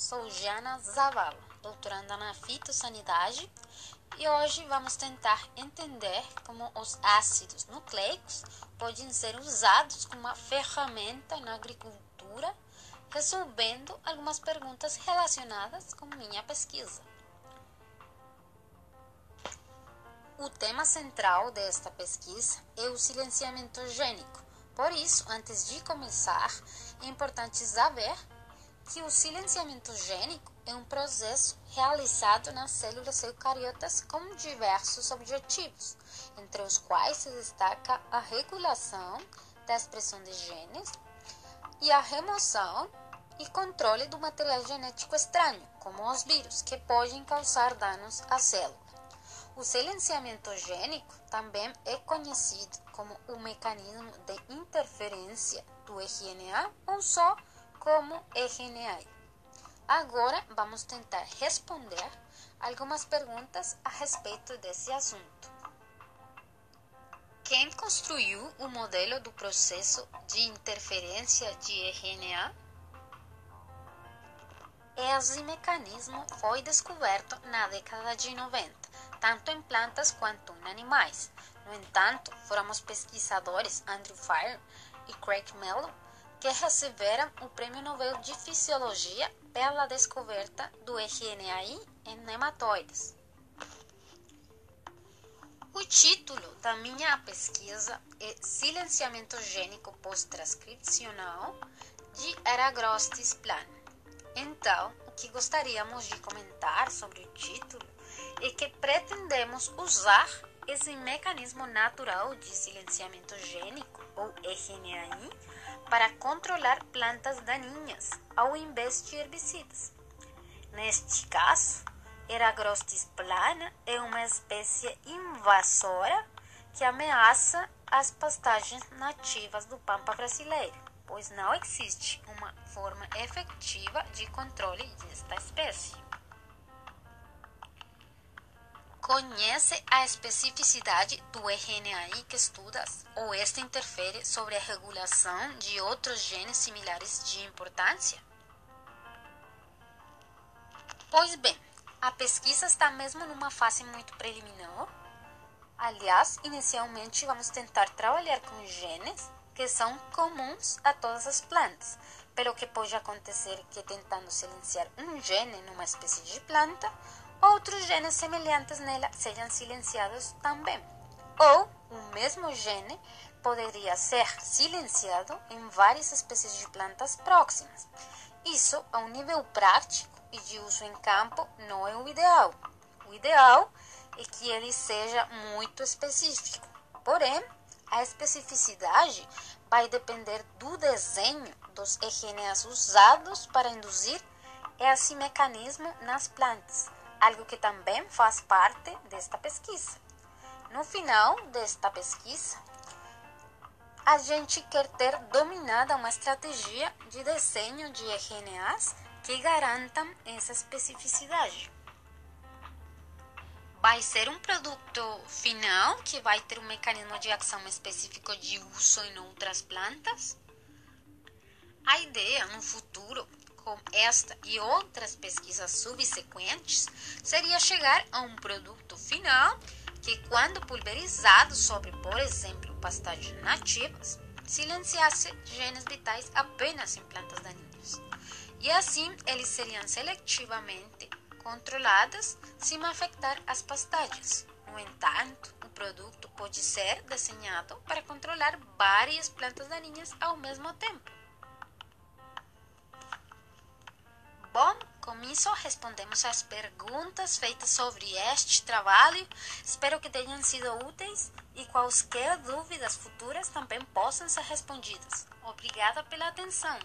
sou Jana Zavala, doutoranda na fitossanidade, e hoje vamos tentar entender como os ácidos nucleicos podem ser usados como uma ferramenta na agricultura, resolvendo algumas perguntas relacionadas com minha pesquisa. O tema central desta pesquisa é o silenciamento gênico. Por isso, antes de começar, é importante saber que o silenciamento gênico é um processo realizado nas células eucariotas com diversos objetivos, entre os quais se destaca a regulação da expressão de genes e a remoção e controle do material genético estranho, como os vírus, que podem causar danos à célula. O silenciamento gênico também é conhecido como o mecanismo de interferência do RNA ou só como RNA. Agora vamos tentar responder algumas perguntas a respeito desse assunto. Quem construiu o modelo do processo de interferência de RNA? Esse mecanismo foi descoberto na década de 90, tanto em plantas quanto em animais. No entanto, foram os pesquisadores Andrew Fire e Craig Mellon que receberam o Prêmio Nobel de Fisiologia pela descoberta do RNAi em nematóides. O título da minha pesquisa é Silenciamento gênico pós-transcripcional de Eragrostis plan. Então, o que gostaríamos de comentar sobre o título é que pretendemos usar esse mecanismo natural de silenciamento gênico, ou RNAi, para controlar plantas daninhas, ao invés de herbicidas. Neste caso, Eragrostis plana é uma espécie invasora que ameaça as pastagens nativas do Pampa brasileiro, pois não existe uma forma efetiva de controle desta espécie. Conhece a especificidade do RNAi que estudas ou esta interfere sobre a regulação de outros genes similares de importância? Pois bem, a pesquisa está mesmo numa fase muito preliminar. Aliás, inicialmente vamos tentar trabalhar com genes que são comuns a todas as plantas, pelo que pode acontecer que tentando silenciar um gene numa espécie de planta, outros genes semelhantes nela sejam silenciados também. Ou o mesmo gene poderia ser silenciado em várias espécies de plantas próximas. Isso, a um nível prático e de uso em campo, não é o ideal. O ideal é que ele seja muito específico. Porém, a especificidade vai depender do desenho dos RNAs usados para induzir esse mecanismo nas plantas algo que também faz parte desta pesquisa. No final desta pesquisa, a gente quer ter dominada uma estratégia de desenho de RNAs que garantam essa especificidade. Vai ser um produto final que vai ter um mecanismo de ação específico de uso em outras plantas? A ideia no futuro com esta e outras pesquisas subsequentes, seria chegar a um produto final que, quando pulverizado sobre, por exemplo, pastagens nativas, silenciasse genes vitais apenas em plantas daninhas. E assim, eles seriam seletivamente controlados sem afetar as pastagens. No entanto, o produto pode ser desenhado para controlar várias plantas daninhas ao mesmo tempo. Com isso respondemos às perguntas feitas sobre este trabalho. Espero que tenham sido úteis e quaisquer dúvidas futuras também possam ser respondidas. Obrigada pela atenção.